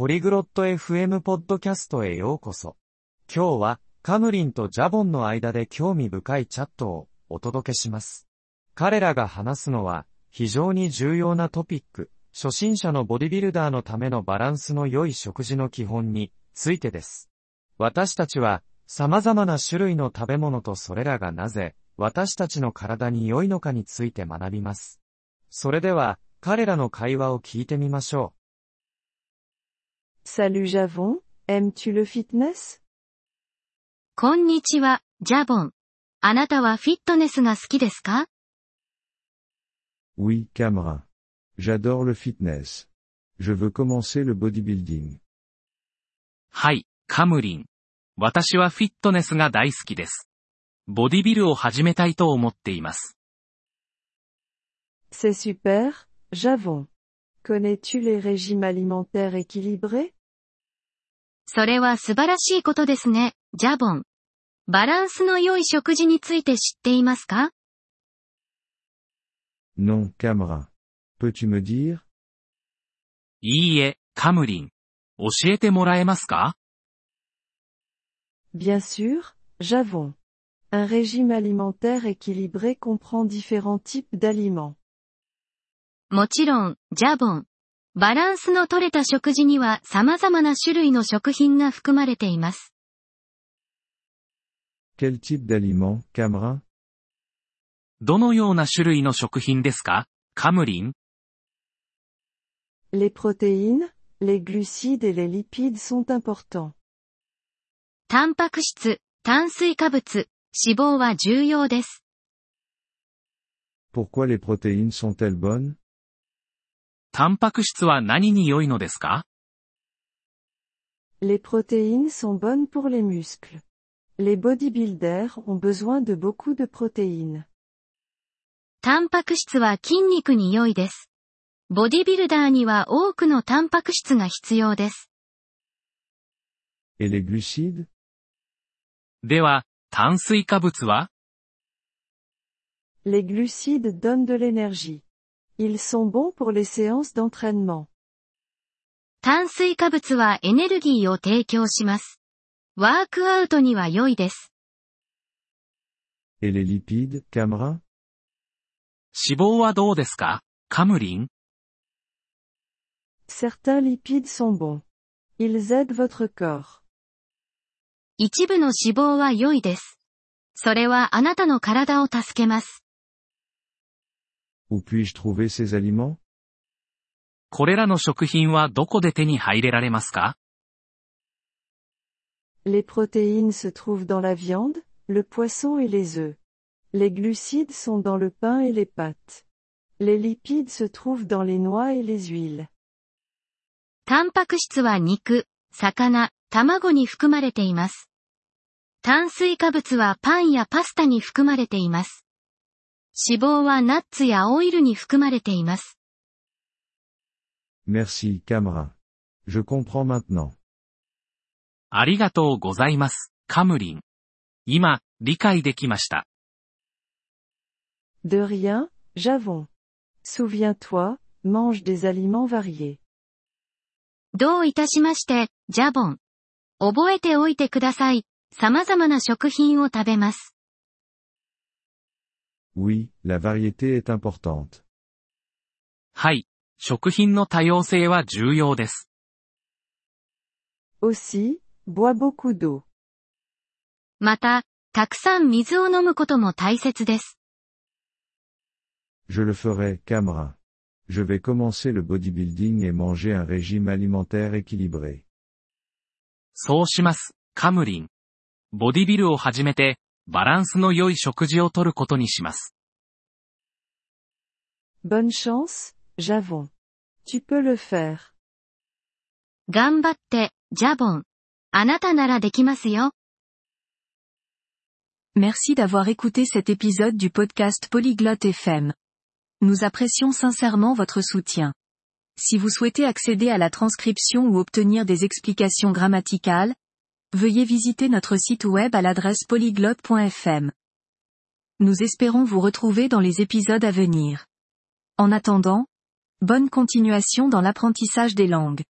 ポリグロット FM ポッドキャストへようこそ。今日は、カムリンとジャボンの間で興味深いチャットをお届けします。彼らが話すのは、非常に重要なトピック、初心者のボディビルダーのためのバランスの良い食事の基本についてです。私たちは、様々な種類の食べ物とそれらがなぜ、私たちの体に良いのかについて学びます。それでは、彼らの会話を聞いてみましょう Salut Javon, aimes-tu le fitness こんにちは、ジャボン。あなたはフィットネスが好きですか Oui, Camera. J'adore le fitness. Je veux commencer le bodybuilding. はい、カムリン。私はフィットネスが大好きです。ボディビルを始めたいと思っています。 C'est super, Javon. Connais-tu les régimes alimentaires équilibrés それは素晴らしいことですね、ジャボン。バランスの良い食事について知っていますか Non, Camera. Peux-tu me dire いいえ、カムリン。教えてもらえますか Bien sûr, Javon. Un régime alimentaire équilibré comprend différents types d'aliments. もちろん、ジャボン。バランスの取れた食事には様々な種類の食品が含まれています。Quel type d'aliment, Camera どのような種類の食品ですかカムリン Les protéines, les glucides et les lipides sont importants. タンパク質、炭水化物、脂肪は重要です。Pourquoi les protéines sont-elles bonnes タンパク質は何に良いのですか Les protéines sont bonnes pour les muscles. Les bodybuilders ont besoin de beaucoup de protéines. タンパク質は筋肉に良いです。ボディビルダーには多くのタンパク質が必要です。Et les glucides では、炭水化物は Les glucides donnent de l'énergie. Ils sont bons pour les séances d'entraînement. 炭水化物はエネルギーを提供します。ワークアウトには良いです。Et les lipides, Camera 脂肪はどうですかカムリン Certains lipides sont bons. Ils aident votre corps. 一部の脂肪は良いです。それはあなたの体を助けます。Où puis-je trouver ces aliments これらの食品はどこで手に入れられますか Les protéines se trouvent dans la viande, le poisson et les œufs. Les glucides sont dans le pain et les pâtes. Les lipides se trouvent dans les noix et les huiles. タンパク質は肉、魚、卵に含まれています。炭水化物はパンやパスタに含まれています。脂肪はナッツやオイルに含まれています。Merci, Camera. Je comprends maintenant. ありがとうございます、カムリン。今、理解できました。De rien, Javon. Souviens-toi, mange des aliments variés. どういたしまして、ジャボン。覚えておいてください。様々な食品を食べます。Oui, la variété est importante. はい、食品の多様性は重要です。Aussi, bois beaucoup d'eau. また、たくさん水を飲むことも大切です。Je le ferai, Camera. Je vais commencer le bodybuilding et manger un régime alimentaire équilibré. そうします、カムリン。ボディビルを始めて、バランスの良い食事をとることにします。 Bonne chance, Javon. Tu peux le faire. 頑張って、ジャボン。あなたならできますよ。 Merci d'avoir écouté cet épisode du podcast Polyglotte FM. Nous apprécions sincèrement votre soutien. Si vous souhaitez accéder à la transcription ou obtenir des explications grammaticales, veuillez visiter notre site web à l'adresse polyglotte.fm. Nous espérons vous retrouver dans les épisodes à venir. En attendant, bonne continuation dans l'apprentissage des langues.